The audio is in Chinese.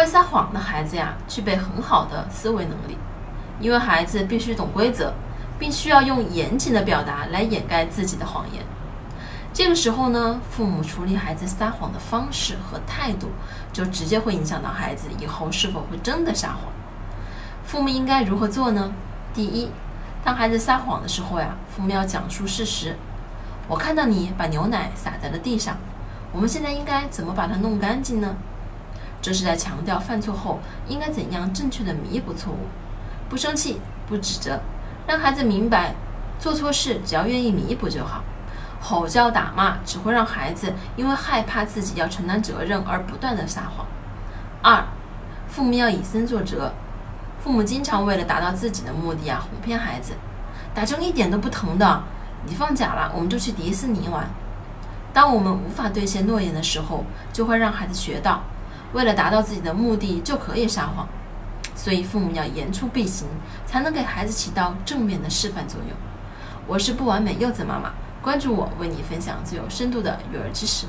会撒谎的孩子呀，具备很好的思维能力，因为孩子必须懂规则，并需要用严谨的表达来掩盖自己的谎言。这个时候呢，父母处理孩子撒谎的方式和态度，就直接会影响到孩子以后是否会真的撒谎。父母应该如何做呢？第一，当孩子撒谎的时候呀，父母要讲述事实。我看到你把牛奶洒在了地上，我们现在应该怎么把它弄干净呢？这是在强调犯错后应该怎样正确的弥补错误，不生气，不指责，让孩子明白做错事只要愿意弥补就好。吼叫打骂只会让孩子因为害怕自己要承担责任而不断的撒谎。二，父母要以身作则。父母经常为了达到自己的目的啊，哄骗孩子，打针一点都不疼的。你放假了，我们就去迪士尼玩。当我们无法兑现诺言的时候，就会让孩子学到，为了达到自己的目的就可以撒谎。所以父母要言出必行，才能给孩子起到正面的示范作用。我是不完美柚子妈妈，关注我，为你分享最有深度的育儿知识。